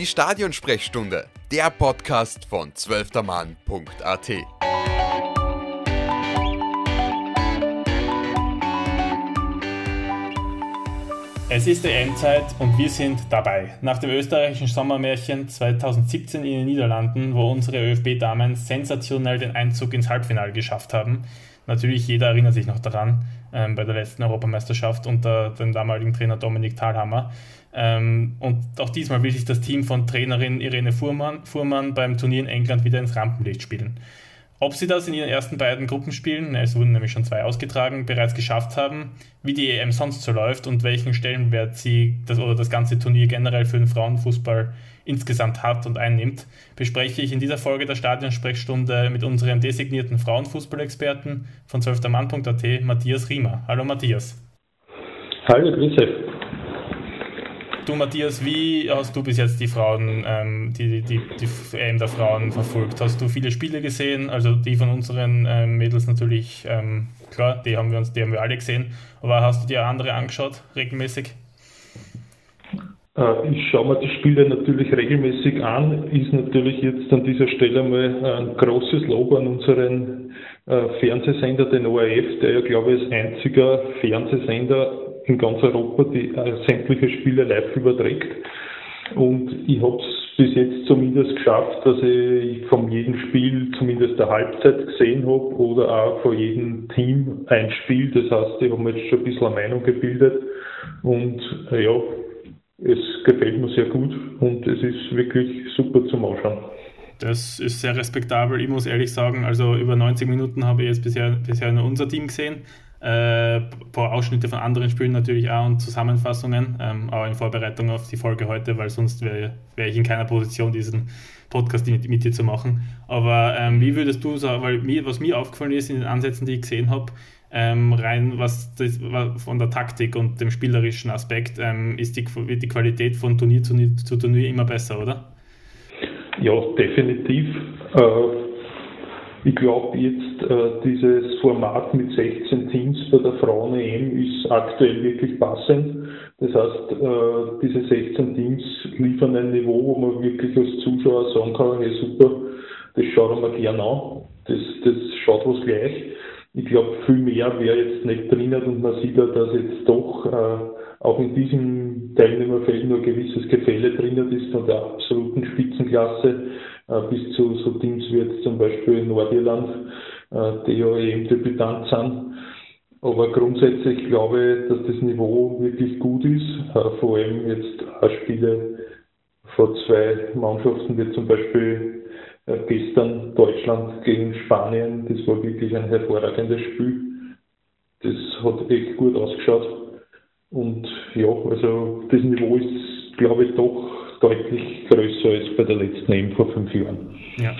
Die Stadionsprechstunde, der Podcast von zwölftermann.at. Es ist die Endzeit und wir sind dabei. Nach dem österreichischen Sommermärchen 2017 in den Niederlanden, wo unsere ÖFB-Damen sensationell den Einzug ins Halbfinale geschafft haben. Natürlich, jeder erinnert sich noch daran, ähm, bei der letzten Europameisterschaft unter dem damaligen Trainer Dominik Thalhammer. Ähm, und auch diesmal will sich das Team von Trainerin Irene Fuhrmann, Fuhrmann beim Turnier in England wieder ins Rampenlicht spielen. Ob sie das in ihren ersten beiden Gruppenspielen, es wurden nämlich schon zwei ausgetragen, bereits geschafft haben, wie die EM sonst so läuft und welchen Stellenwert sie das oder das ganze Turnier generell für den Frauenfußball insgesamt hat und einnimmt, bespreche ich in dieser Folge der Stadionsprechstunde mit unserem designierten Frauenfußballexperten von 12termann.at, Matthias Riemer. Hallo Matthias. Hallo, Grüße. Du Matthias, wie hast du bis jetzt die Frauen, ähm, die, die, die EM der Frauen verfolgt? Hast du viele Spiele gesehen? Also die von unseren ähm, Mädels natürlich, ähm, klar, die haben wir uns, die haben wir alle gesehen. Aber hast du dir andere angeschaut, regelmäßig? Äh, ich schaue mir die Spiele natürlich regelmäßig an, ist natürlich jetzt an dieser Stelle mal ein großes Lob an unseren äh, Fernsehsender, den ORF, der ja, glaube ich, als einziger Fernsehsender in ganz Europa die äh, sämtliche Spiele live überträgt. Und ich habe es bis jetzt zumindest geschafft, dass ich von jedem Spiel zumindest der Halbzeit gesehen habe oder auch von jedem Team ein Spiel. Das heißt, ich habe mir jetzt schon ein bisschen eine Meinung gebildet und äh, ja, es gefällt mir sehr gut und es ist wirklich super zum Ausschauen. Das ist sehr respektabel. Ich muss ehrlich sagen, also über 90 Minuten habe ich jetzt bisher, bisher nur unser Team gesehen. Äh, ein paar Ausschnitte von anderen Spielen natürlich auch und Zusammenfassungen, ähm, auch in Vorbereitung auf die Folge heute, weil sonst wäre wär ich in keiner Position, diesen Podcast mit, mit dir zu machen. Aber ähm, wie würdest du sagen, weil mir, was mir aufgefallen ist in den Ansätzen, die ich gesehen habe, ähm, rein was das, von der Taktik und dem spielerischen Aspekt, ähm, ist die, wird die Qualität von Turnier zu, zu Turnier immer besser, oder? Ja, definitiv. Äh, ich glaube jetzt, äh, dieses Format mit 16 Teams bei der Frauen-EM ist aktuell wirklich passend. Das heißt, äh, diese 16 Teams liefern ein Niveau, wo man wirklich als Zuschauer sagen kann, hey super, das schaut man gerne an, das, das schaut was gleich. Ich glaube, viel mehr wäre jetzt nicht drinnen und man sieht ja, dass jetzt doch äh, auch in diesem Teilnehmerfeld nur ein gewisses Gefälle drinnen ist von der absoluten Spitzenklasse bis zu so Teams wie jetzt zum Beispiel Nordirland, äh, die ja eben Debütant sind. Aber grundsätzlich glaube ich, dass das Niveau wirklich gut ist. Äh, vor allem jetzt auch Spiele vor zwei Mannschaften, wie zum Beispiel gestern Deutschland gegen Spanien. Das war wirklich ein hervorragendes Spiel. Das hat echt gut ausgeschaut. Und ja, also das Niveau ist, glaube ich, doch deutlich größer als bei der letzten EM vor fünf Jahren. Ja,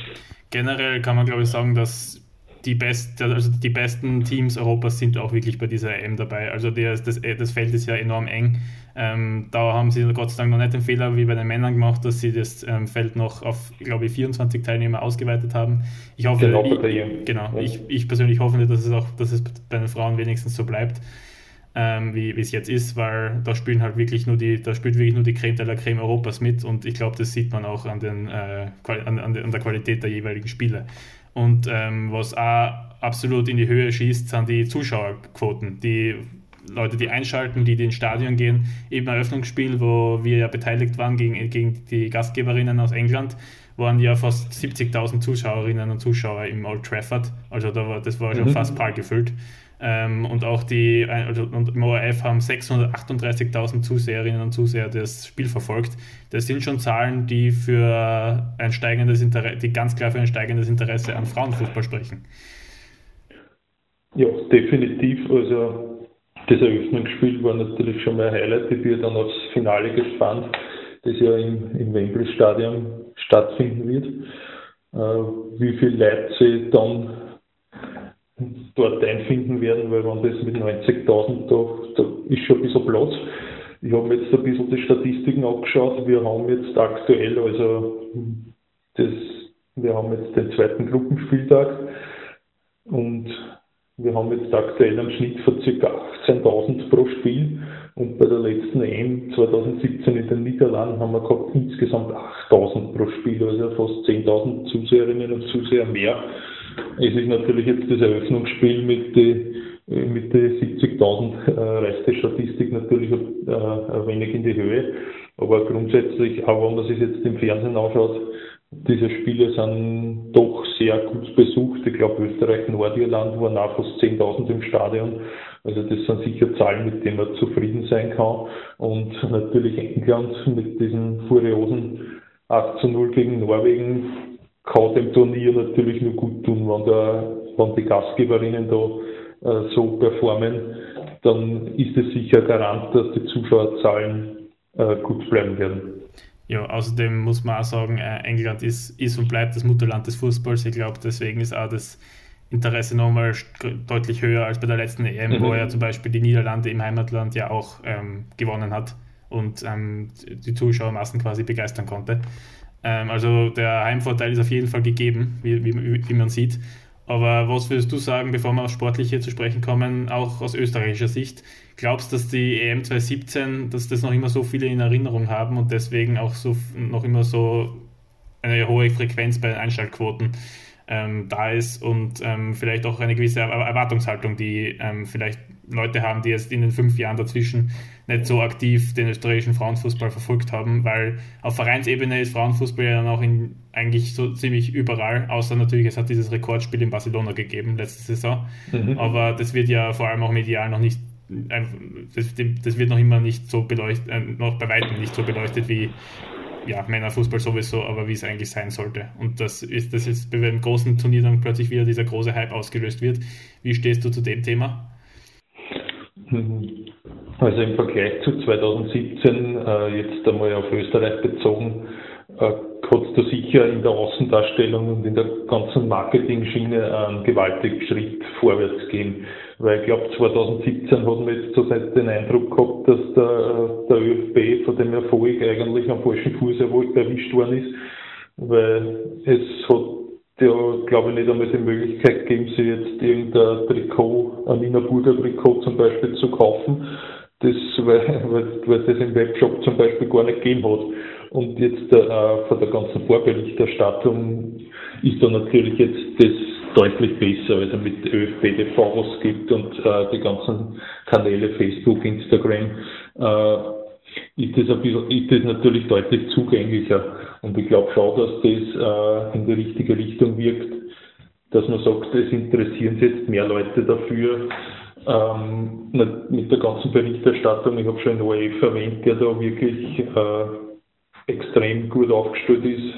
generell kann man glaube ich sagen, dass die, best, also die besten Teams Europas sind auch wirklich bei dieser EM dabei. Also der, das, das Feld ist ja enorm eng. Ähm, da haben sie Gott sei Dank noch nicht den Fehler wie bei den Männern gemacht, dass sie das ähm, Feld noch auf, glaube ich, 24 Teilnehmer ausgeweitet haben. Ich hoffe, genau, ich, genau ja. ich, ich persönlich hoffe dass es auch, dass es bei den Frauen wenigstens so bleibt ähm, wie es jetzt ist, weil da spielen halt wirklich nur die, da spielt wirklich nur die Creme de la Creme Europas mit und ich glaube, das sieht man auch an, den, äh, an, an, der Qualität der jeweiligen Spiele. Und ähm, was auch absolut in die Höhe schießt, sind die Zuschauerquoten. Die Leute, die einschalten, die, die ins Stadion gehen. Eben ein Eröffnungsspiel, wo wir ja beteiligt waren gegen, gegen die Gastgeberinnen aus England, waren ja fast 70.000 Zuschauerinnen und Zuschauer im Old Trafford. Also da war, das war schon mhm. fast prall gefüllt. Ähm, und auch die, also und im ORF haben 638.000 Zuseherinnen und Zuseher das Spiel verfolgt. Das sind schon Zahlen, die für ein steigendes Interesse, die ganz klar für ein steigendes Interesse an Frauenfußball sprechen. Ja, definitiv. Also das Eröffnungsspiel war natürlich schon mal ein Highlight. Ich bin dann aufs Finale gespannt, das ja im, im Wembley-Stadion stattfinden wird. Äh, wie viel Leute sie dann dort einfinden werden, weil wenn das mit 90.000, da, da ist schon ein bisschen Platz. Ich habe jetzt ein bisschen die Statistiken angeschaut. Wir haben jetzt aktuell, also das, wir haben jetzt den zweiten Gruppenspieltag und wir haben jetzt aktuell einen Schnitt von ca. 18.000 pro Spiel und bei der letzten EM 2017 in den Niederlanden haben wir gehabt insgesamt 8000 pro Spiel, also fast 10.000 Zuseherinnen und Zuseher mehr. Es ist natürlich jetzt das Eröffnungsspiel mit den mit den 70.000 äh, reicht die Statistik natürlich äh, ein wenig in die Höhe. Aber grundsätzlich, auch wenn man sich jetzt im Fernsehen anschaut, diese Spiele sind doch sehr gut besucht. Ich glaube, Österreich, Nordirland waren auch fast 10.000 im Stadion. Also das sind sicher Zahlen, mit denen man zufrieden sein kann. Und natürlich England mit diesen furiosen 8 zu 0 gegen Norwegen kann dem Turnier natürlich nur gut tun, wenn, der, wenn die Gastgeberinnen da äh, so performen, dann ist es sicher Garant, dass die Zuschauerzahlen äh, gut bleiben werden. Ja, außerdem muss man auch sagen, äh, England ist, ist und bleibt das Mutterland des Fußballs. Ich glaube, deswegen ist auch das Interesse nochmal deutlich höher als bei der letzten EM, mhm. wo ja zum Beispiel die Niederlande im Heimatland ja auch ähm, gewonnen hat und ähm, die Zuschauermassen quasi begeistern konnte. Ähm, also der Heimvorteil ist auf jeden Fall gegeben, wie, wie, wie man sieht. Aber was würdest du sagen, bevor wir aufs Sportliche zu sprechen kommen, auch aus österreichischer Sicht? Glaubst du, dass die EM 2017, dass das noch immer so viele in Erinnerung haben und deswegen auch so noch immer so eine hohe Frequenz bei den Einschaltquoten ähm, da ist und ähm, vielleicht auch eine gewisse Erwartungshaltung, die ähm, vielleicht Leute haben, die jetzt in den fünf Jahren dazwischen nicht so aktiv den österreichischen Frauenfußball verfolgt haben, weil auf Vereinsebene ist Frauenfußball ja dann auch in, eigentlich so ziemlich überall, außer natürlich, es hat dieses Rekordspiel in Barcelona gegeben letzte Saison, mhm. aber das wird ja vor allem auch medial noch nicht das, das, wird noch immer nicht so beleuchtet, äh, noch bei weitem nicht so beleuchtet wie ja, Männerfußball sowieso, aber wie es eigentlich sein sollte. Und das ist, dass jetzt bei einem großen Turnier dann plötzlich wieder dieser große Hype ausgelöst wird. Wie stehst du zu dem Thema? Also im Vergleich zu 2017, äh, jetzt einmal auf Österreich bezogen, äh, hat da sicher in der Außendarstellung und in der ganzen Marketing-Schiene einen gewaltigen Schritt vorwärts gehen. Weil ich glaube, 2017 hat man jetzt seit den Eindruck gehabt, dass der, der ÖFB von dem Erfolg eigentlich am falschen Fuß erwischt worden ist. Weil es hat ja, glaube ich, nicht einmal die Möglichkeit gegeben, sich jetzt irgendein Trikot, ein Nina Burger Trikot zum Beispiel zu kaufen, das, weil, weil, weil das im Webshop zum Beispiel gar nicht gegeben hat. Und jetzt äh, von der ganzen Vorberichterstattung ist da natürlich jetzt das deutlich besser, also mit ÖFB-TV, was es gibt und äh, die ganzen Kanäle Facebook, Instagram, äh, ist das, ein bisschen, ist das natürlich deutlich zugänglicher. Und ich glaube schon, dass das äh, in die richtige Richtung wirkt, dass man sagt, es interessieren sich jetzt mehr Leute dafür. Ähm, mit der ganzen Berichterstattung, ich habe schon einen ORF erwähnt, der da wirklich äh, extrem gut aufgestellt ist,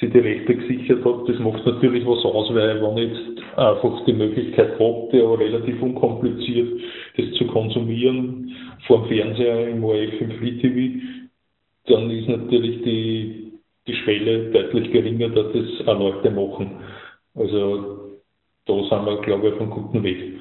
sich die Rechte gesichert hat. Das macht natürlich was aus, weil wenn ich jetzt einfach die Möglichkeit habe, ja relativ unkompliziert das zu konsumieren, vor dem Fernseher im ORF im Free TV, dann ist natürlich die, die Schwelle deutlich geringer, dass das auch Leute machen. Also da sind wir, glaube ich, auf einem guten Weg.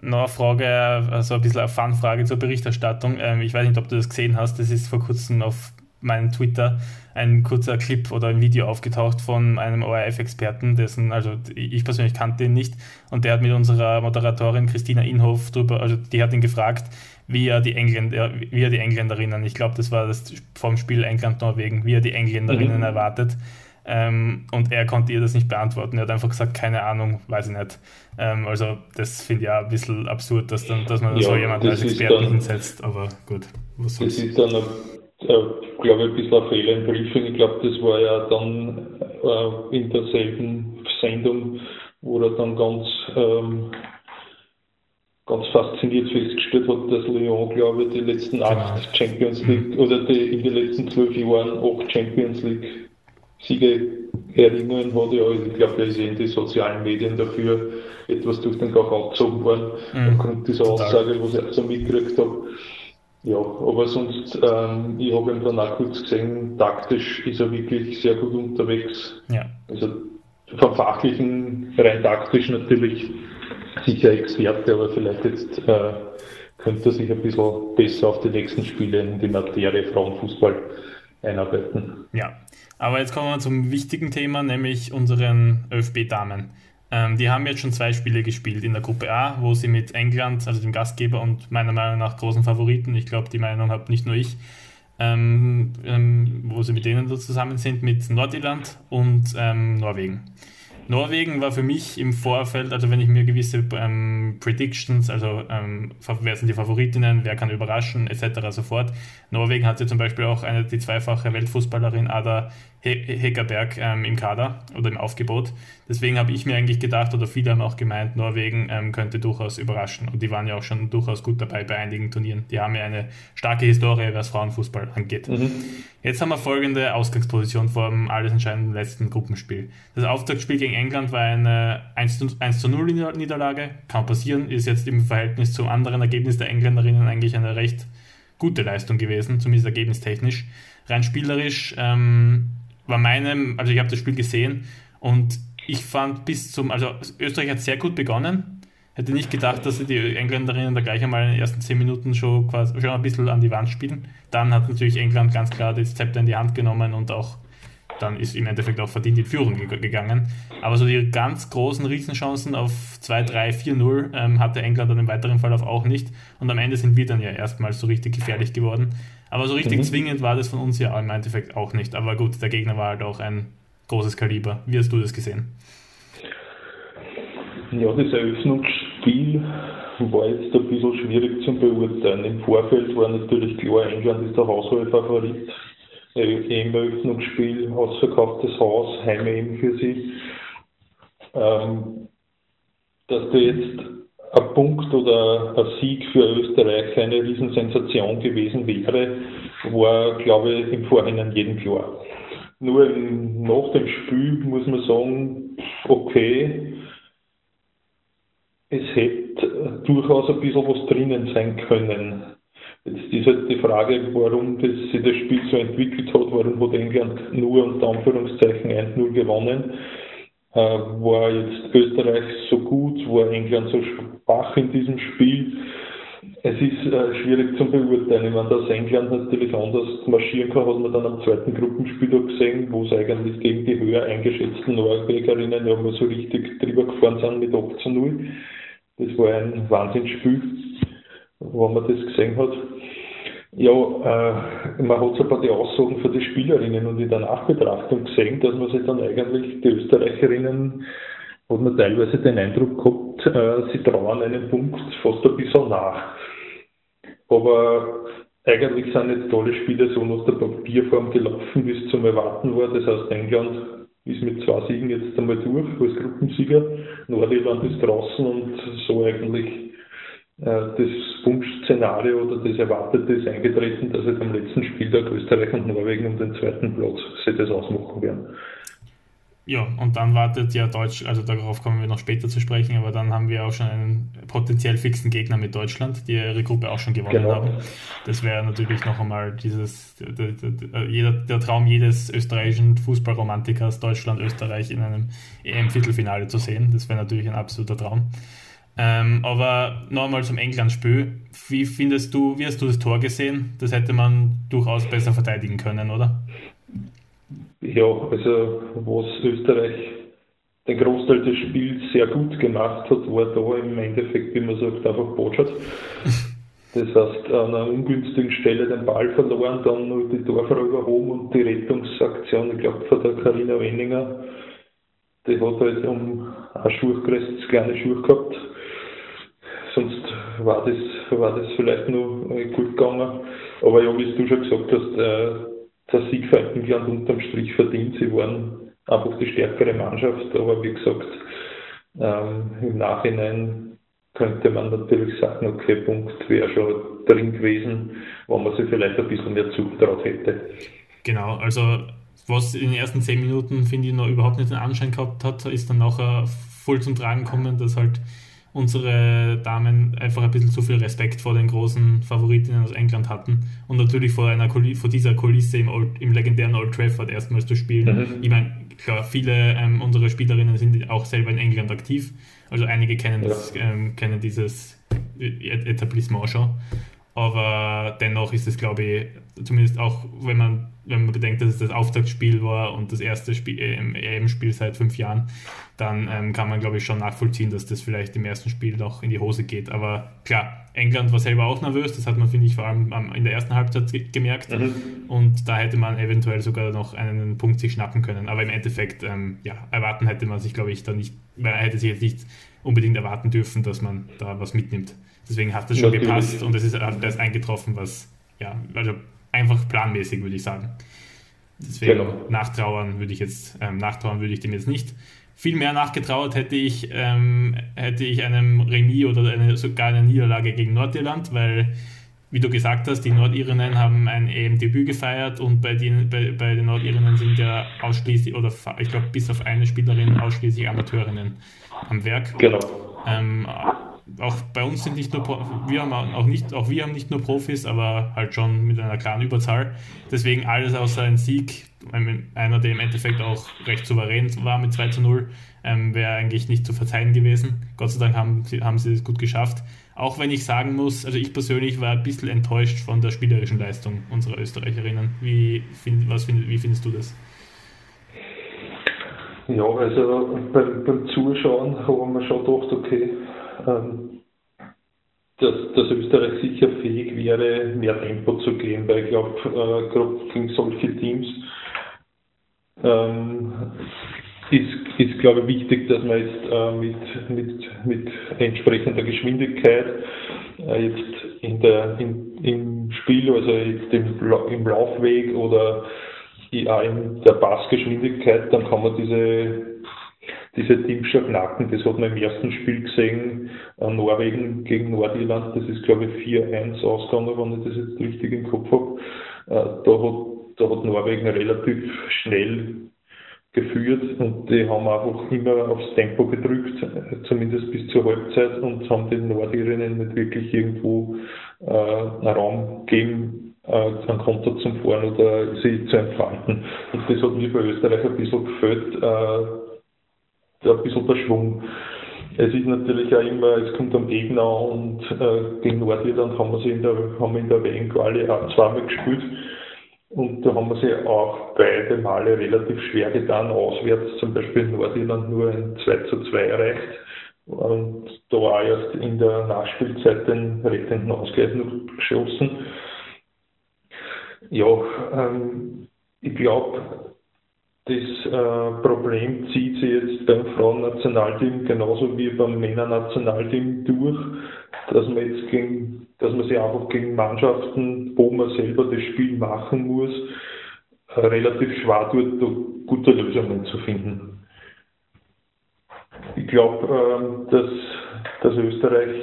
Noch eine Frage, also ein bisschen eine Fun-Frage zur Berichterstattung. Ähm, ich weiß nicht, ob du das gesehen hast, das ist vor kurzem auf meinem Twitter ein kurzer Clip oder ein Video aufgetaucht von einem ORF-Experten, dessen, also ich persönlich kannte ihn nicht, und der hat mit unserer Moderatorin Christina Inhoff drüber, also die hat ihn gefragt, wie er die Engländer, wie er die Engländerinnen, ich glaube, das war das vom Spiel England-Norwegen, wie er die Engländerinnen mhm. erwartet. Ähm, und er konnte ihr das nicht beantworten. Er hat einfach gesagt, keine Ahnung, weiß ich nicht. Ähm, also das finde ich ja ein bisschen absurd, dass, dann, dass man ja, so jemanden als Experten dann, hinsetzt, aber gut. Was das ist dann glaube ich, ein bisschen ein Fehler im Briefing. Ich glaube, das war ja dann äh, in derselben Sendung, wo er dann ganz, ähm, ganz fasziniert festgestellt hat, dass Lyon, glaube ich, die letzten acht Champions League oder die, in den letzten zwölf Jahren acht Champions League Siege erringen hat. Ja, ich glaube, da ist in den sozialen Medien dafür etwas durch den Kakao gezogen worden, mhm. aufgrund dieser Aussage, was ich so mitgekriegt habe. Ja, aber sonst, ähm, ich habe ihn dann auch kurz gesehen, taktisch ist er wirklich sehr gut unterwegs. Ja. Also vom Fachlichen, rein taktisch natürlich sicher Experte, aber vielleicht jetzt äh, könnte er sich ein bisschen besser auf die nächsten Spiele in die Materie Frauenfußball einarbeiten. Ja, aber jetzt kommen wir zum wichtigen Thema, nämlich unseren ÖFB-Damen. Ähm, die haben jetzt schon zwei Spiele gespielt in der Gruppe A, wo sie mit England, also dem Gastgeber und meiner Meinung nach großen Favoriten, ich glaube, die Meinung habe nicht nur ich, ähm, ähm, wo sie mit denen so zusammen sind, mit Nordirland und ähm, Norwegen. Norwegen war für mich im Vorfeld, also wenn ich mir gewisse ähm, Predictions, also ähm, wer sind die Favoritinnen, wer kann überraschen, etc. sofort. Norwegen hatte zum Beispiel auch eine, die zweifache Weltfußballerin Ada Heckerberg ähm, im Kader oder im Aufgebot. Deswegen habe ich mir eigentlich gedacht, oder viele haben auch gemeint, Norwegen ähm, könnte durchaus überraschen. Und die waren ja auch schon durchaus gut dabei bei einigen Turnieren. Die haben ja eine starke Historie, was Frauenfußball angeht. Mhm. Jetzt haben wir folgende Ausgangsposition vor dem alles entscheidenden letzten Gruppenspiel. Das Auftaktspiel gegen England war eine 1 zu, 1 zu 0 Niederlage. Kann passieren, ist jetzt im Verhältnis zum anderen Ergebnis der Engländerinnen eigentlich eine recht gute Leistung gewesen, zumindest ergebnistechnisch. Rein spielerisch ähm, war meinem, also ich habe das Spiel gesehen und ich fand bis zum, also Österreich hat sehr gut begonnen. Hätte nicht gedacht, dass sie die Engländerinnen da gleich einmal in den ersten zehn Minuten schon, quasi, schon ein bisschen an die Wand spielen. Dann hat natürlich England ganz klar das Zepter in die Hand genommen und auch dann ist im Endeffekt auch verdient in Führung gegangen. Aber so die ganz großen Riesenchancen auf 2, 3, 4, 0 ähm, hatte England dann im weiteren Verlauf auch nicht. Und am Ende sind wir dann ja erstmals so richtig gefährlich geworden. Aber so richtig mhm. zwingend war das von uns ja im Endeffekt auch nicht. Aber gut, der Gegner war halt auch ein großes Kaliber. Wie hast du das gesehen? Ja, das Eröffnungsspiel war jetzt ein bisschen schwierig zu beurteilen. Im Vorfeld war natürlich klar, England ist der Hauswahlfavorit. Im Eröffnungsspiel ausverkauftes Haus, eben für sie. Ähm, dass da jetzt ein Punkt oder ein Sieg für Österreich eine Riesensensation gewesen wäre, war, glaube ich, im Vorhinein jedem klar. Nur nach dem Spiel muss man sagen, okay, es hätte durchaus ein bisschen was drinnen sein können. Jetzt ist halt die Frage, warum das, sich das Spiel so entwickelt hat, warum hat England nur unter Anführungszeichen 1-0 gewonnen. Äh, war jetzt Österreich so gut, war England so schwach in diesem Spiel. Es ist äh, schwierig zu beurteilen. Ich meine, dass England natürlich anders marschieren kann, hat man dann am zweiten Gruppenspiel da gesehen, wo es eigentlich gegen die höher eingeschätzten Norwegerinnen ja mal so richtig drüber gefahren sind mit 8 zu 0. Das war ein Wahnsinnsspiel, wo man das gesehen hat. Ja, äh, man hat so ein paar die Aussagen von den Spielerinnen und in der Nachbetrachtung gesehen, dass man sich dann eigentlich, die Österreicherinnen, hat man teilweise den Eindruck gehabt, äh, sie trauen einen Punkt fast ein bisschen nach. Aber eigentlich sind jetzt alle Spiele so nach der Papierform gelaufen, wie es zum Erwarten war. Das heißt, England ist mit zwei Siegen jetzt einmal durch als Gruppensieger. Nordirland ist draußen und so eigentlich äh, das Wunschszenario oder das Erwartete ist eingetreten, dass jetzt am letzten Spieltag Österreich und Norwegen um den zweiten Platz sich das ausmachen werden. Ja, und dann wartet ja Deutsch, also darauf kommen wir noch später zu sprechen, aber dann haben wir auch schon einen potenziell fixen Gegner mit Deutschland, die ihre Gruppe auch schon gewonnen genau. haben. Das wäre natürlich noch einmal dieses, der, der, jeder, der Traum jedes österreichischen Fußballromantikers, Deutschland, Österreich in einem EM-Viertelfinale zu sehen. Das wäre natürlich ein absoluter Traum. Ähm, aber nochmal zum England-Spiel. Wie findest du, wie hast du das Tor gesehen? Das hätte man durchaus besser verteidigen können, oder? Ja, also was Österreich den Großteil des Spiels sehr gut gemacht hat, war da im Endeffekt, wie man sagt, einfach Botschafts. Das heißt, an einer ungünstigen Stelle den Ball verloren, dann nur die Torfrau überhoben und die Rettungsaktion, ich glaube, von der Karina Wenninger, die hat halt um ein Schuhkreis, kleine Schuhe gehabt sonst war das, war das vielleicht nur äh, gut gegangen. Aber ja, wie du schon gesagt hast, äh, der Sieg für England unterm Strich verdient. Sie waren einfach die stärkere Mannschaft, aber wie gesagt, ähm, im Nachhinein könnte man natürlich sagen, okay, Punkt wäre schon drin gewesen, wo man sich vielleicht ein bisschen mehr zugetraut hätte. Genau, also was in den ersten zehn Minuten, finde ich, noch überhaupt nicht den Anschein gehabt hat, ist dann nachher voll zum Tragen gekommen, dass halt unsere Damen einfach ein bisschen zu viel Respekt vor den großen Favoritinnen aus England hatten und natürlich vor, einer vor dieser Kulisse im, Old, im legendären Old Trafford erstmals zu spielen. Mhm. Ich meine, klar, viele ähm, unserer Spielerinnen sind auch selber in England aktiv, also einige kennen, das, ähm, kennen dieses Etablissement schon. aber dennoch ist es, glaube ich, zumindest auch, wenn man, wenn man bedenkt, dass es das Auftaktspiel war und das erste EM-Spiel seit fünf Jahren, dann ähm, kann man, glaube ich, schon nachvollziehen, dass das vielleicht im ersten Spiel noch in die Hose geht. Aber klar, England war selber auch nervös, das hat man, finde ich, vor allem in der ersten Halbzeit gemerkt. Mhm. Und da hätte man eventuell sogar noch einen Punkt sich schnappen können. Aber im Endeffekt, ähm, ja, erwarten hätte man sich, glaube ich, da nicht, man hätte sich jetzt nicht unbedingt erwarten dürfen, dass man da was mitnimmt. Deswegen hat das schon Natürlich. gepasst und es ist das eingetroffen, was, ja, also einfach planmäßig, würde ich sagen. Deswegen genau. nachtrauern würde ich jetzt, ähm, nachtrauern würde ich dem jetzt nicht. Viel mehr nachgetrauert hätte ich, ähm, hätte ich einem Remis oder eine, sogar eine Niederlage gegen Nordirland, weil, wie du gesagt hast, die Nordirinnen haben ein EM-Debüt gefeiert und bei den, bei, bei den Nordirinnen sind ja ausschließlich, oder ich glaube bis auf eine Spielerin ausschließlich Amateurinnen am Werk. Genau. Ähm, auch bei uns sind nicht nur wir haben auch nicht auch wir haben nicht nur Profis, aber halt schon mit einer klaren Überzahl. Deswegen alles außer ein Sieg, einer der im Endeffekt auch recht souverän war mit 2 zu 0, ähm, wäre eigentlich nicht zu verzeihen gewesen. Gott sei Dank haben, haben sie es gut geschafft. Auch wenn ich sagen muss, also ich persönlich war ein bisschen enttäuscht von der spielerischen Leistung unserer Österreicherinnen. Wie, find, was find, wie findest du das? Ja, also beim, beim Zuschauen haben wir schon gedacht, okay, dass, dass Österreich sicher fähig wäre, mehr Tempo zu gehen, weil ich glaube, äh, gerade gegen solche Teams ähm, ist, ist glaube ich, wichtig, dass man jetzt äh, mit, mit, mit entsprechender Geschwindigkeit äh, jetzt in der, in, im Spiel, also jetzt im, im Laufweg oder auch in der Passgeschwindigkeit, dann kann man diese diese Teams schon knacken. Das hat man im ersten Spiel gesehen, äh, Norwegen gegen Nordirland, das ist glaube ich 4-1 ausgegangen, wenn ich das jetzt richtig im Kopf habe. Äh, da, hat, da hat Norwegen relativ schnell geführt und die haben einfach immer aufs Tempo gedrückt, zumindest bis zur Halbzeit und haben den Nordirinnen nicht wirklich irgendwo äh, einen Raum gegeben, äh, einen Konter zum Fahren oder sie zu entfalten. Und das hat mir bei Österreich ein bisschen gefällt, äh, ein bisschen der Schwung. Es ist natürlich auch immer, es kommt am Gegner und äh, gegen Nordirland haben wir sie in der, haben wir in der WM-Quali auch zweimal gespielt. Und da haben wir sie auch beide Male relativ schwer getan, auswärts zum Beispiel in Nordirland nur ein 2 zu 2 erreicht. Und da war erst in der Nachspielzeit den rettenden Ausgleich noch geschossen. Ja, ähm, ich glaube, das äh, Problem zieht sich jetzt beim Frauennationalteam genauso wie beim Männernationalteam durch, dass man jetzt gegen, dass man sich einfach gegen Mannschaften, wo man selber das Spiel machen muss, relativ schwer tut, gute Lösungen zu finden. Ich glaube, äh, dass, dass Österreich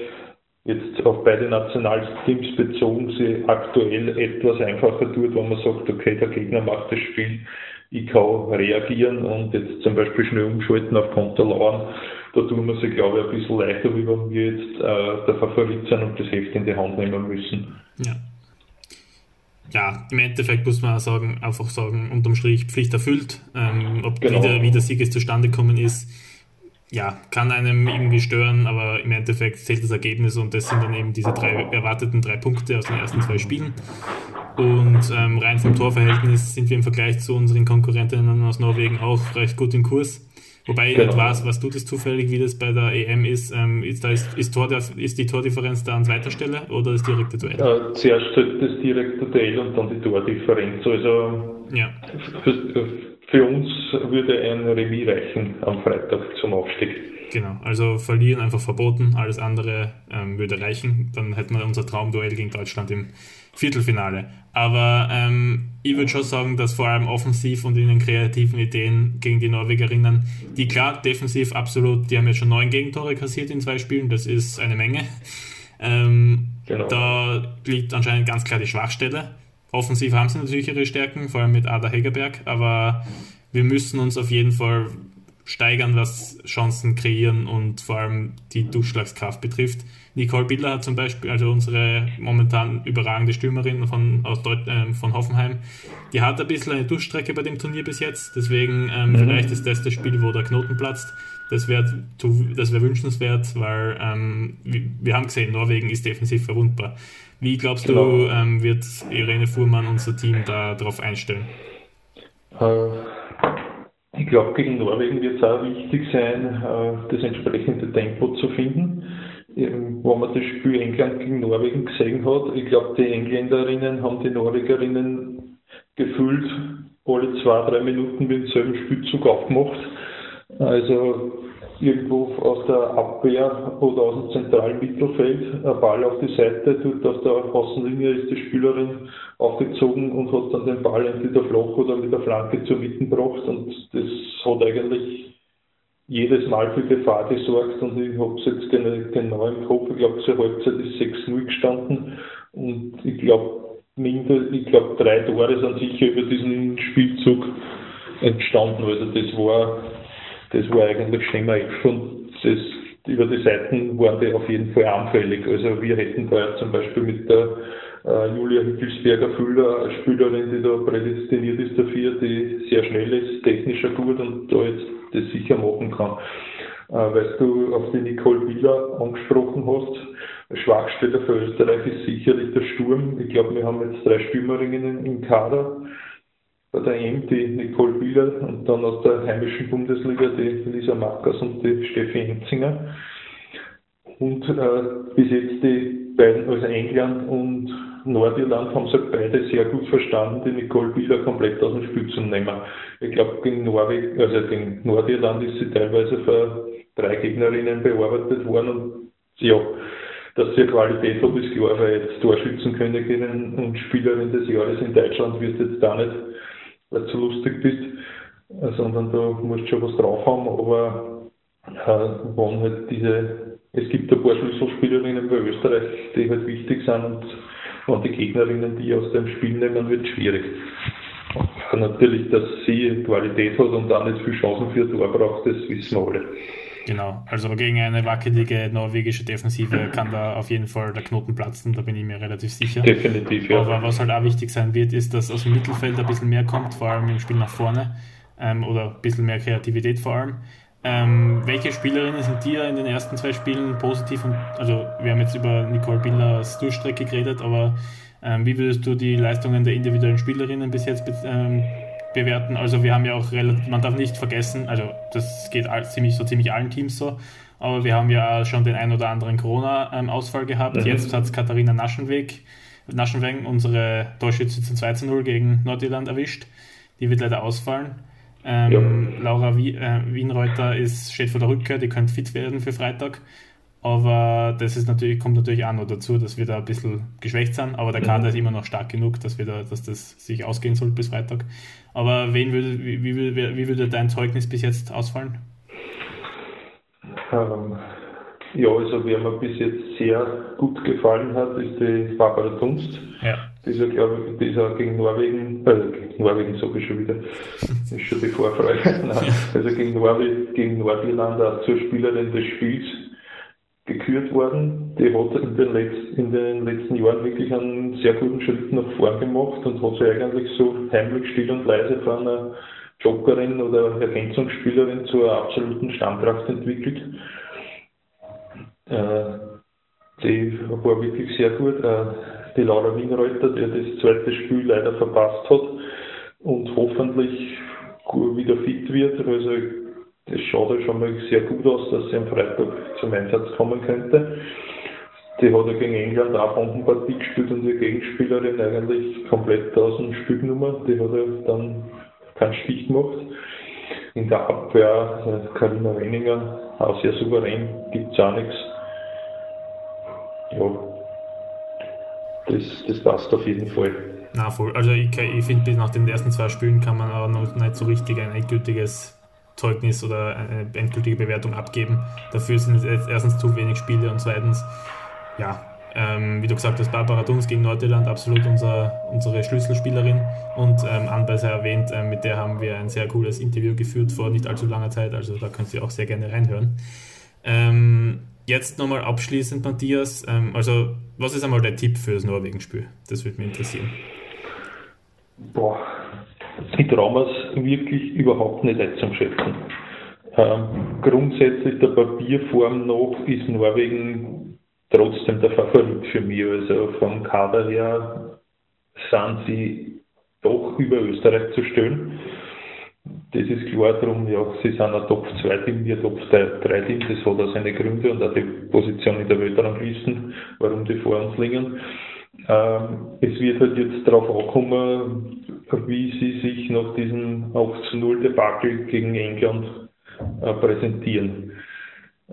jetzt auf beide Nationalteams bezogen sie aktuell etwas einfacher tut, wenn man sagt, okay, der Gegner macht das Spiel ich kann reagieren und jetzt zum Beispiel schnell umschalten auf Konterlauern. Da tun wir sich, glaube ich, ein bisschen leichter, wie wenn wir jetzt äh, der Favorit sind und das Heft in die Hand nehmen müssen. Ja. Ja, im Endeffekt muss man auch sagen, einfach sagen, unterm Strich Pflicht erfüllt. Ähm, ob genau. wie, der, wie der Sieg jetzt zustande gekommen ist, ja, kann einem irgendwie stören, aber im Endeffekt zählt das Ergebnis und das sind dann eben diese drei erwarteten drei Punkte aus den ersten zwei Spielen. Und ähm, rein vom Torverhältnis sind wir im Vergleich zu unseren Konkurrentinnen aus Norwegen auch recht gut im Kurs. Wobei ich genau. nicht weiß, was tut es zufällig, wie das bei der EM ist. Ähm, ist, da ist, ist, Tor, ist die Tordifferenz da an zweiter Stelle oder das direkte Duell? Äh, zuerst das direkte Duell und dann die Tordifferenz. Also ja. für, für uns würde ein Remis reichen am Freitag zum Aufstieg. Genau, also verlieren einfach verboten, alles andere ähm, würde reichen. Dann hätten wir unser Traumduell gegen Deutschland im Viertelfinale. Aber ähm, ich würde schon sagen, dass vor allem offensiv und in den kreativen Ideen gegen die Norwegerinnen, die klar defensiv absolut, die haben jetzt schon neun Gegentore kassiert in zwei Spielen, das ist eine Menge. Ähm, genau. Da liegt anscheinend ganz klar die Schwachstelle. Offensiv haben sie natürlich ihre Stärken, vor allem mit Ada Hegerberg, aber wir müssen uns auf jeden Fall steigern, was Chancen kreieren und vor allem die Durchschlagskraft betrifft. Nicole Biller hat zum Beispiel, also unsere momentan überragende Stürmerin von, aus Deut äh, von Hoffenheim, die hat ein bisschen eine Durchstrecke bei dem Turnier bis jetzt. Deswegen ähm, mhm. vielleicht ist das das Spiel, wo der Knoten platzt. Das wäre das wär wünschenswert, weil ähm, wir, wir haben gesehen, Norwegen ist defensiv verwundbar. Wie glaubst genau. du, ähm, wird Irene Fuhrmann unser Team da darauf einstellen? Äh, ich glaube, gegen Norwegen wird es auch wichtig sein, äh, das entsprechende Tempo zu finden. Wenn man das Spiel England gegen Norwegen gesehen hat, ich glaube, die Engländerinnen haben die Norwegerinnen gefühlt alle zwei, drei Minuten mit demselben Spielzug aufgemacht. Also irgendwo aus der Abwehr oder aus dem zentralen Mittelfeld ein Ball auf die Seite, dort auf der Außenlinie ist die Spielerin aufgezogen und hat dann den Ball entweder flach oder mit der Flanke zur Mitte gebracht und das hat eigentlich jedes Mal für Gefahr gesorgt und ich habe es jetzt genau im Kopf, ich glaube zur Halbzeit ist 6-0 gestanden und ich glaube ich glaube drei Tore sind sicher über diesen Spielzug entstanden, also das war das war eigentlich Schema F und das, über die Seiten waren die auf jeden Fall anfällig. Also wir hätten da zum Beispiel mit der äh, Julia Hickelsberger-Füller eine Spielerin, die da prädestiniert ist dafür, die sehr schnell ist, technischer gut und da jetzt das sicher machen kann. Äh, weil du auf die Nicole Wieler angesprochen hast, Schwachstelle für Österreich ist sicherlich der Sturm. Ich glaube, wir haben jetzt drei Stürmerinnen im Kader bei der EM die Nicole Bieler und dann aus der heimischen Bundesliga die Lisa Markers und die Steffi Enzinger. Und äh, bis jetzt die beiden, also England und Nordirland, haben sie beide sehr gut verstanden, die Nicole Bieler komplett aus dem Spiel zu nehmen. Ich glaube, gegen Norwegen, also gegen Nordirland ist sie teilweise für drei Gegnerinnen bearbeitet worden und ja, dass sie Qualität hat, ist klar, weil jetzt Torschützenkönigin und Spielerin des Jahres in Deutschland wird jetzt da nicht weil du zu lustig bist, äh, sondern da musst du schon was drauf haben, aber äh, wenn halt diese, es gibt ein paar Schlüsselspielerinnen bei Österreich, die halt wichtig sind und wenn die Gegnerinnen die aus dem Spiel nehmen, wird schwierig. Natürlich, dass sie Qualität hat und dann nicht viel Chancen für Tor braucht, das wissen wir alle. Genau, also gegen eine wackelige norwegische Defensive kann da auf jeden Fall der Knoten platzen, da bin ich mir relativ sicher. Definitiv, ja. Aber was halt auch wichtig sein wird, ist, dass aus dem Mittelfeld ein bisschen mehr kommt, vor allem im Spiel nach vorne ähm, oder ein bisschen mehr Kreativität vor allem. Ähm, welche Spielerinnen sind dir in den ersten zwei Spielen positiv? Und, also wir haben jetzt über Nicole Billers Durchstrecke geredet, aber ähm, wie würdest du die Leistungen der individuellen Spielerinnen bis jetzt ähm, bewerten. Also wir haben ja auch relativ, man darf nicht vergessen, also das geht all, ziemlich so ziemlich allen Teams so, aber wir haben ja schon den ein oder anderen Corona-Ausfall gehabt. Mhm. Jetzt hat es Katharina Naschenweg, Naschenweng, unsere Torschütze zum 2 0 gegen Nordirland erwischt. Die wird leider ausfallen. Ähm, ja. Laura äh, Wienreuter ist, steht vor der Rückkehr, die könnte fit werden für Freitag. Aber das ist natürlich, kommt natürlich auch noch dazu, dass wir da ein bisschen geschwächt sind. Aber der mhm. Kader mhm. ist immer noch stark genug, dass, wir da, dass das sich ausgehen soll bis Freitag. Aber wen würde, wie, wie, wie würde dein Zeugnis bis jetzt ausfallen? Ähm, ja, also wer mir bis jetzt sehr gut gefallen hat, ist die Barbara Dunst. Ja. Die ist ja, glaube ich, die ist auch gegen Norwegen, äh, gegen Norwegen sage ich schon wieder, das ist schon die Vorfreude. also gegen, Norwegen, gegen Nordirland auch zur Spielerin des Spiels gekürt worden. Die hat in den, letzten, in den letzten Jahren wirklich einen sehr guten Schritt nach vorn gemacht und hat sich eigentlich so heimlich still und leise von einer Jokerin oder Ergänzungsspielerin zur absoluten Stammkraft entwickelt. Äh, die war wirklich sehr gut. Äh, die Laura Winreuter, die das zweite Spiel leider verpasst hat und hoffentlich wieder fit wird. Also das schaut ja schon mal sehr gut aus, dass sie am Freitag zum Einsatz kommen könnte. Die hat ja gegen England auch Bombenpartie gespielt und die Gegenspielerin eigentlich komplett aus dem Spiel genommen. Die hat ja dann keinen Stich gemacht. In der Abwehr Karina äh, Wenninger, auch sehr souverän, gibt es auch nichts. Ja, das, das passt auf jeden Fall. Na voll. Also ich, ich finde, nach den ersten zwei Spielen kann man auch noch nicht so richtig ein endgültiges Zeugnis oder eine endgültige Bewertung abgeben. Dafür sind es erstens zu wenig Spiele und zweitens, ja, ähm, wie du gesagt hast, Barbara Dunz gegen Nordirland, absolut unser, unsere Schlüsselspielerin. Und ähm, Anbei sei erwähnt, ähm, mit der haben wir ein sehr cooles Interview geführt vor nicht allzu langer Zeit, also da könnt ihr auch sehr gerne reinhören. Ähm, jetzt nochmal abschließend, Matthias, ähm, also was ist einmal dein Tipp für das Norwegen-Spiel? Das würde mich interessieren. Boah, ich traue es wirklich überhaupt nicht einzuschätzen. Ähm, grundsätzlich der Papierform nach ist Norwegen trotzdem der Favorit für mich. Also vom Kader her sind sie doch über Österreich zu stellen. Das ist klar darum, ja, sie sind ein Top 2 Team, wir Top 3 Team, das hat auch seine Gründe und auch die Position in der Weltranglisten, warum die vor uns liegen. Ähm, es wird halt jetzt darauf ankommen, wie sie sich nach diesem 8 0 Debakel gegen England äh, präsentieren.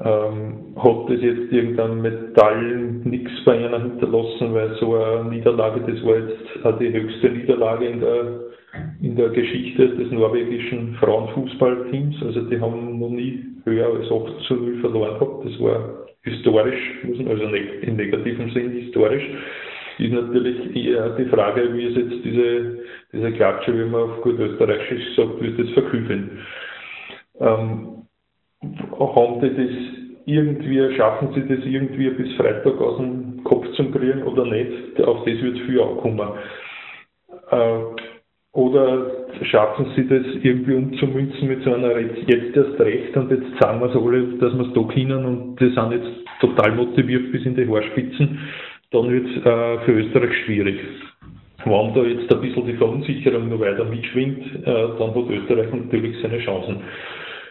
Ähm, hat das jetzt irgendein Metall nichts bei ihnen hinterlassen, weil so eine Niederlage, das war jetzt auch die höchste Niederlage in der, in der Geschichte des norwegischen Frauenfußballteams. Also die haben noch nie höher als 8 zu 0 verloren gehabt. Das war historisch, also im negativen Sinn historisch. Ist natürlich eher die Frage, wie ist jetzt diese, diese Klatsche, wie man auf gut österreichisch sagt, wie ist das verküfeln. Ähm, haben die das irgendwie, schaffen sie das irgendwie bis Freitag aus dem Kopf zu kriegen oder nicht? Auf das wird viel ankommen. Äh, oder schaffen sie das irgendwie umzumünzen mit so einer jetzt erst recht und jetzt sagen wir es alle, dass wir es da können und die sind jetzt total motiviert bis in die Haarspitzen, dann wird es äh, für Österreich schwierig. Wenn da jetzt ein bisschen die Verunsicherung noch weiter mitschwingt, äh, dann hat Österreich natürlich seine Chancen.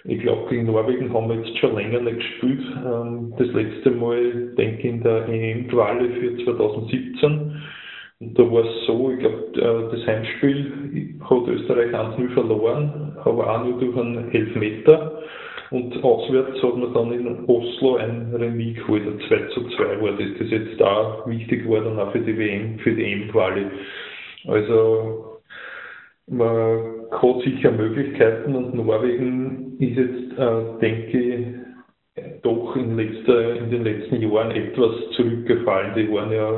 Ich glaube, gegen Norwegen haben wir jetzt schon länger nicht gespielt. Ähm, das letzte Mal, denke ich, in der EM-Quali für 2017. Und da war es so, ich glaube, äh, das Heimspiel hat Österreich 1-0 verloren, aber auch nur durch einen Elfmeter. Und auswärts hat man dann in Oslo ein Remis geholt, ein 2 zu 2 war das, das jetzt da wichtig war, dann auch für die WM, für die EM-Quali. Also man hat sicher Möglichkeiten und Norwegen ist jetzt, äh, denke ich, doch in, letzter, in, den letzten Jahren etwas zurückgefallen. Die waren ja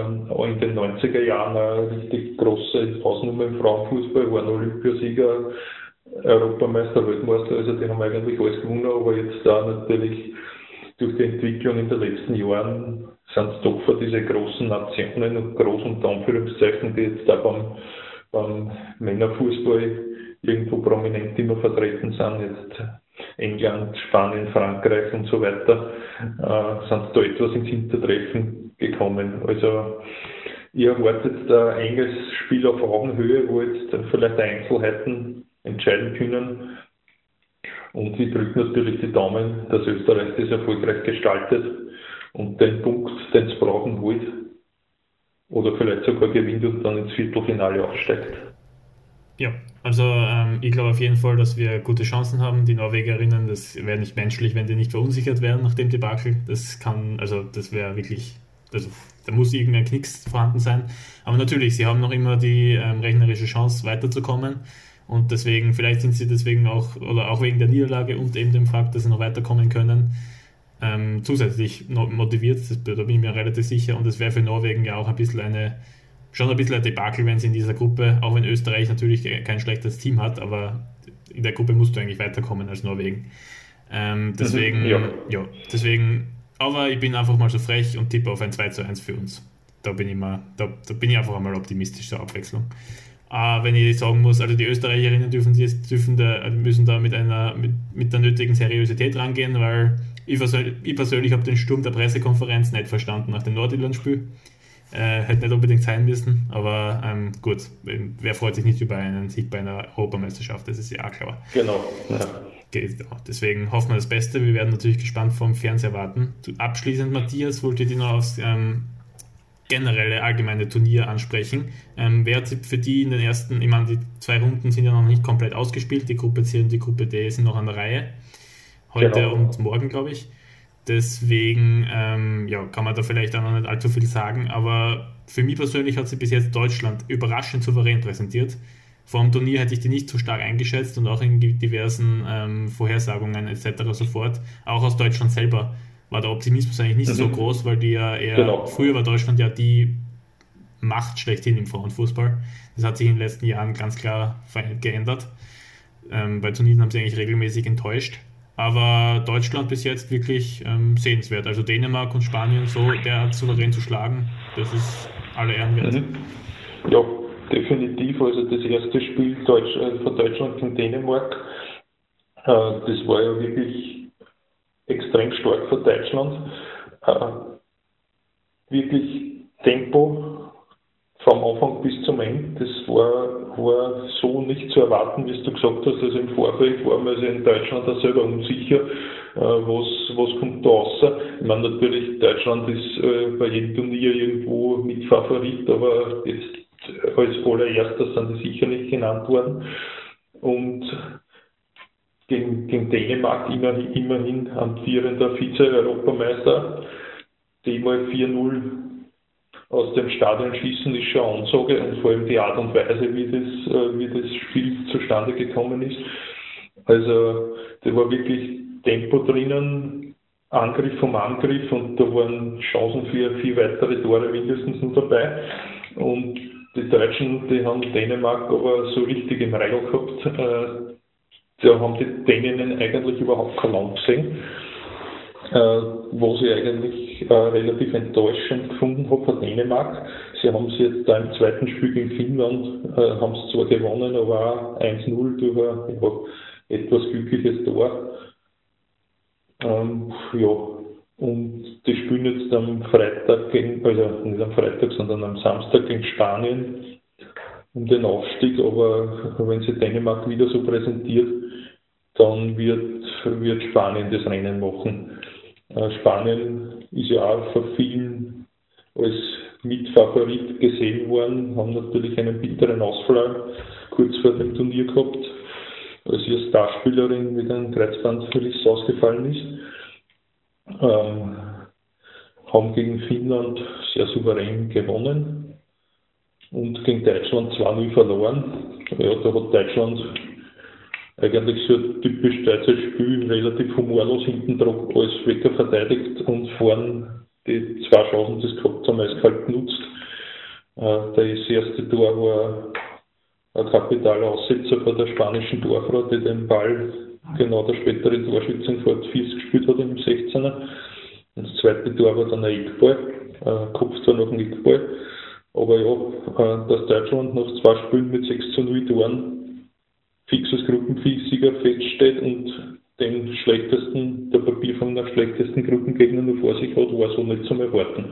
ähm, auch in den 90er Jahren eine richtig große Hausnummer im Frauenfußball, waren Olympiasieger, Europameister, Weltmeister, also die haben eigentlich alles gewonnen, aber jetzt da natürlich durch die Entwicklung in den letzten Jahren sind es doch für diese großen Nationen, groß unter Anführungszeichen, die jetzt da beim beim Männerfußball irgendwo prominent immer vertreten sind, jetzt England, Spanien, Frankreich und so weiter, äh, sind da etwas ins Hintertreffen gekommen. Also ihr erwartet jetzt ein enges Spiel auf Augenhöhe, wo jetzt vielleicht Einzelheiten entscheiden können. Und ich drücke natürlich die Daumen, dass Österreich das erfolgreich gestaltet und den Punkt, den es brauchen wollt, oder vielleicht sogar gewinnt und dann ins Viertelfinale aufsteigt. Ja, also ähm, ich glaube auf jeden Fall, dass wir gute Chancen haben. Die Norwegerinnen, das wäre nicht menschlich, wenn die nicht verunsichert wären nach dem Debakel. Das kann, also das wäre wirklich, also da muss irgendein Knicks vorhanden sein. Aber natürlich, sie haben noch immer die ähm, rechnerische Chance weiterzukommen. Und deswegen, vielleicht sind sie deswegen auch, oder auch wegen der Niederlage und eben dem Fakt, dass sie noch weiterkommen können, ähm, zusätzlich motiviert, das, da bin ich mir relativ sicher. Und es wäre für Norwegen ja auch ein bisschen eine, schon ein bisschen ein Debakel, wenn sie in dieser Gruppe, auch wenn Österreich natürlich kein schlechtes Team hat, aber in der Gruppe musst du eigentlich weiterkommen als Norwegen. Ähm, deswegen, mhm, ja. ja. deswegen, aber ich bin einfach mal so frech und tippe auf ein 2 zu 1 für uns. Da bin ich mal, da, da bin ich einfach einmal optimistisch zur Abwechslung. Uh, wenn ich sagen muss, also die Österreicherinnen dürfen, dürfen da, müssen da mit einer mit, mit der nötigen Seriosität rangehen, weil ich, ich persönlich habe den Sturm der Pressekonferenz nicht verstanden nach dem Nordirland-Spiel. Äh, hätte nicht unbedingt sein müssen, aber ähm, gut, wer freut sich nicht über einen Sieg bei einer Europameisterschaft, das ist ja auch klar. Genau. Ja. Deswegen hoffen wir das Beste. Wir werden natürlich gespannt vom Fernseher warten. Abschließend, Matthias, wollte ich noch aufs ähm, generelle allgemeine Turnier ansprechen. Ähm, wer für die in den ersten, ich meine, die zwei Runden sind ja noch nicht komplett ausgespielt. Die Gruppe C und die Gruppe D sind noch an der Reihe heute genau. und morgen, glaube ich. Deswegen ähm, ja, kann man da vielleicht auch noch nicht allzu viel sagen, aber für mich persönlich hat sie bis jetzt Deutschland überraschend souverän präsentiert. Vor dem Turnier hätte ich die nicht so stark eingeschätzt und auch in diversen ähm, Vorhersagungen etc. sofort. Auch aus Deutschland selber war der Optimismus eigentlich nicht mhm. so groß, weil die ja eher, genau. früher war Deutschland ja die Macht schlechthin im Frauenfußball. Das hat sich in den letzten Jahren ganz klar geändert. Ähm, bei Turnieren haben sie eigentlich regelmäßig enttäuscht. Aber Deutschland bis jetzt wirklich ähm, sehenswert. Also Dänemark und Spanien so derart souverän zu schlagen, das ist alle Ehren wert. Mhm. Ja, definitiv. Also das erste Spiel Deutsch, äh, von Deutschland gegen Dänemark, äh, das war ja wirklich extrem stark für Deutschland. Äh, wirklich Tempo vom Anfang bis zum Ende. Das war, war so nicht zu erwarten, wie du gesagt hast. Also im Vorfeld war man also in Deutschland auch selber unsicher, äh, was, was kommt da raus. Ich meine, natürlich, Deutschland ist äh, bei jedem Turnier irgendwo mit Favorit, aber jetzt als allererster sind die sicher nicht genannt worden. Und gegen, gegen Dänemark immerhin, immerhin amtierender Vize-Europameister, die mal 4-0 aus dem Stadion schießen, ist schon Ansage und vor allem die Art und Weise, wie das, äh, wie das Spiel zustande gekommen ist. Also da war wirklich Tempo drinnen, Angriff vom Angriff und da waren Chancen für vier weitere Tore mindestens noch dabei. Und die Deutschen, die haben Dänemark aber so richtig im Regal gehabt. Da haben die Däninnen eigentlich überhaupt kein Land gesehen, äh, was ich eigentlich äh, relativ enttäuschend gefunden habe von Dänemark. Sie haben sie jetzt da im zweiten Spiel gegen Finnland, äh, haben sie zwar gewonnen, aber auch 1-0 durch ein ja, etwas glückliches Tor. Ähm, ja, und die spielen jetzt am Freitag gegen, also nicht am Freitag, sondern am Samstag gegen Spanien um den Aufstieg, aber wenn sie Dänemark wieder so präsentiert, dann wird, wird Spanien das Rennen machen. Äh, Spanien ist ja auch von vielen als Mitfavorit gesehen worden, haben natürlich einen bitteren Ausfall kurz vor dem Turnier gehabt, als ihre Starspielerin mit einem Kreuzbandverlies ausgefallen ist. Ähm, haben gegen Finnland sehr souverän gewonnen und gegen Deutschland 2-0 verloren. Ja, da hat Deutschland eigentlich so ein typisch deutsches Spiel, relativ humorlos hinten drauf alles Wecker verteidigt und vorn die zwei Chancen, die es gehabt haben, eiskalt genutzt. Äh, das erste Tor war ein kapitaler Aussetzer von der spanischen Torfrau, die den Ball genau der spätere Torschütze in Fort Fies gespielt hat im 16er. Und das zweite Tor war dann ein Eckball, äh, Kopftor nach dem Eckball. Aber ja, äh, dass Deutschland nach zwei Spielen mit 6 zu 0 Toren fixes Gruppensieger feststeht und den schlechtesten, der Papierform nach schlechtesten Gruppengegner nur vor sich hat, war so nicht zum Erwarten.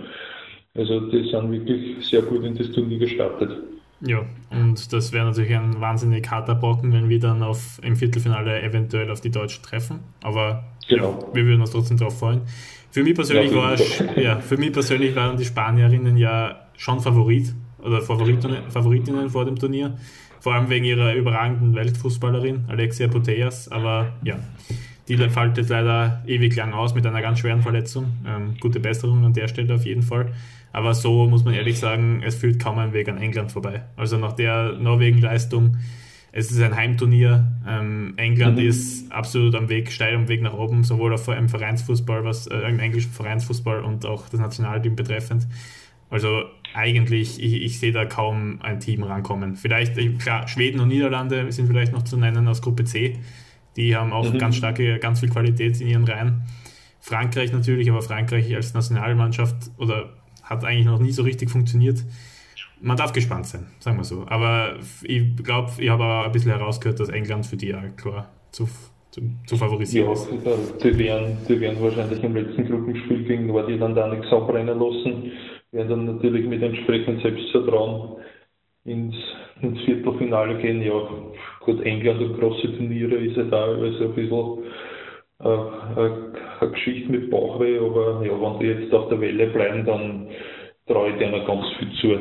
Also die sind wirklich sehr gut in das Turnier gestartet. Ja, und das wäre natürlich ein wahnsinnig harter Brocken, wenn wir dann auf, im Viertelfinale eventuell auf die Deutschen treffen. Aber genau. ja, wir würden uns trotzdem darauf freuen. Für mich persönlich ja, war ja, für mich persönlich waren die Spanierinnen ja schon Favorit oder Favoritinnen, Favoritinnen vor dem Turnier vor allem wegen ihrer überragenden Weltfußballerin Alexia Putellas, aber ja, die fällt jetzt leider ewig lang aus mit einer ganz schweren Verletzung. Ähm, gute Besserung an der Stelle auf jeden Fall. Aber so muss man ehrlich sagen, es führt kaum ein Weg an England vorbei. Also nach der Norwegen-Leistung, es ist ein Heimturnier. Ähm, England mhm. ist absolut am Weg, steil am Weg nach oben, sowohl auf im Vereinsfußball, was äh, im englischen Vereinsfußball und auch das Nationalteam betreffend. Also eigentlich, ich, ich sehe da kaum ein Team rankommen. Vielleicht, klar, Schweden und Niederlande sind vielleicht noch zu nennen aus Gruppe C. Die haben auch mhm. ganz starke, ganz viel Qualität in ihren Reihen. Frankreich natürlich, aber Frankreich als Nationalmannschaft oder hat eigentlich noch nie so richtig funktioniert. Man darf gespannt sein, sagen wir so. Aber ich glaube, ich habe auch ein bisschen herausgehört, dass England für die ja klar zu, zu, zu favorisieren ja, ist. Die werden, die werden wahrscheinlich im letzten Gruppenspiel gegen Nordirland auch nichts abbrennen lassen werden dann natürlich mit entsprechendem Selbstvertrauen ins, ins Viertelfinale gehen. Ja, gut, England und große Turniere ist ja da also ein bisschen äh, eine, eine Geschichte mit Bauchweh, aber ja, wenn die jetzt auf der Welle bleiben, dann traue ich denen ganz viel zu.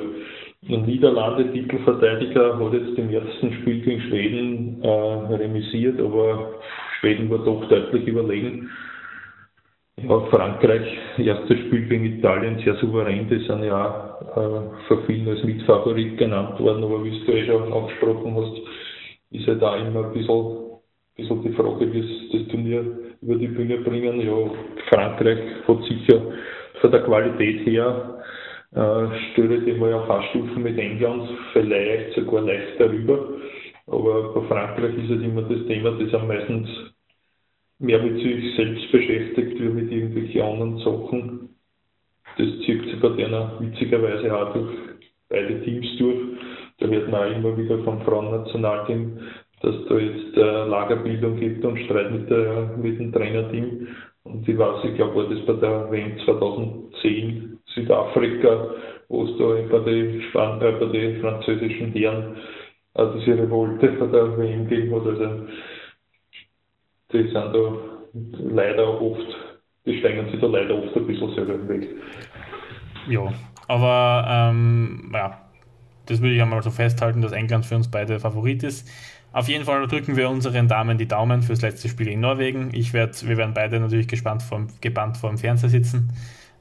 Und Niederlande, Titelverteidiger, hat jetzt im ersten Spiel gegen Schweden äh, remisiert, aber Schweden war doch deutlich überlegen. Ja, Frankreich, erstes Spiel gegen Italien, sehr souverän, die sind ja auch äh, von vielen als Mitfavorit genannt worden, aber wie du eh schon angesprochen hast, ist ja da immer ein bisschen, bisschen die Frage, wie es das Turnier über die Bühne bringen. Ja, Frankreich hat sicher von der Qualität her äh, störe ich mal auf Fahrstufen mit England, vielleicht sogar leicht darüber. Aber bei Frankreich ist es immer das Thema, das am meisten mehr mit sich selbst beschäftigt wie mit irgendwelchen anderen Sachen. Das zieht sich bei denen witzigerweise auch durch beide Teams durch. Da hört man auch immer wieder vom Frauennationalteam, dass da jetzt äh, Lagerbildung gibt und Streit mit, der, mit dem Trainerteam. Und ich weiß, ich glaube, war das bei der WM 2010 Südafrika wo es da bei den, bei den französischen Herren äh, diese Revolte von der WM gegeben hat. Also, die sind da leider oft, die steigen sich da leider oft ein bisschen selber im Weg. Ja, aber ähm, ja, das würde ich einmal so festhalten, dass England für uns beide Favorit ist. Auf jeden Fall drücken wir unseren Damen die Daumen fürs letzte Spiel in Norwegen. Ich werd, wir werden beide natürlich gespannt vorm, gebannt vor dem Fernseher sitzen.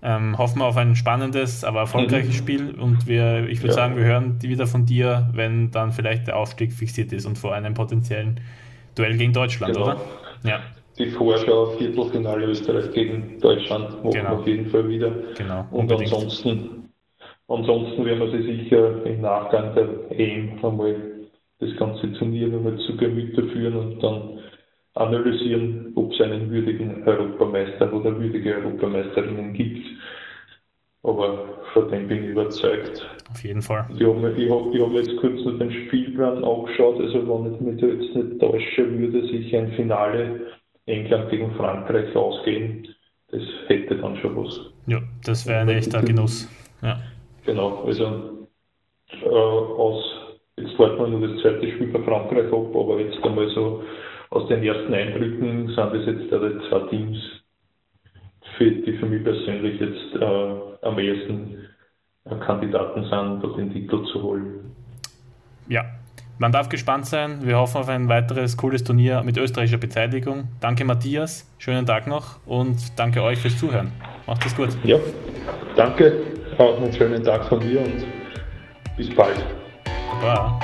Ähm, hoffen wir auf ein spannendes, aber erfolgreiches mhm. Spiel und wir, ich würde ja. sagen, wir hören wieder von dir, wenn dann vielleicht der Aufstieg fixiert ist und vor einem potenziellen Duell gegen Deutschland, genau. oder? Ja. Die Vorschau Viertelfinale Österreich gegen Deutschland machen genau. wir auf jeden Fall wieder. Genau. Und unbedingt. ansonsten, ansonsten werden wir sie sicher im Nachgang der EM einmal das ganze Turnier nochmal zu Gemüte analysieren, ob es einen würdigen Europameister oder würdige Europameisterinnen gibt. Aber von dem bin ich überzeugt. Auf jeden Fall. Ich habe ich hab, ich hab jetzt kurz noch den Spielplan angeschaut. Also, wenn ich mich da jetzt nicht täusche, würde sich ein Finale England gegen Frankreich ausgehen. Das hätte dann schon was. Ja, das wäre ein echter Genuss. Ja. Genau, also äh, aus, jetzt warten wir nur das zweite Spiel bei Frankreich ab, aber jetzt einmal so aus den ersten Eindrücken sind das jetzt die zwei Teams, für, die für mich persönlich jetzt äh, am ehesten äh, Kandidaten sind, dort den Titel zu holen. Ja, man darf gespannt sein. Wir hoffen auf ein weiteres cooles Turnier mit österreichischer Beteiligung. Danke Matthias, schönen Tag noch und danke euch fürs Zuhören. Macht es gut. Ja, danke. Auch einen schönen Tag von mir und bis bald. Baba.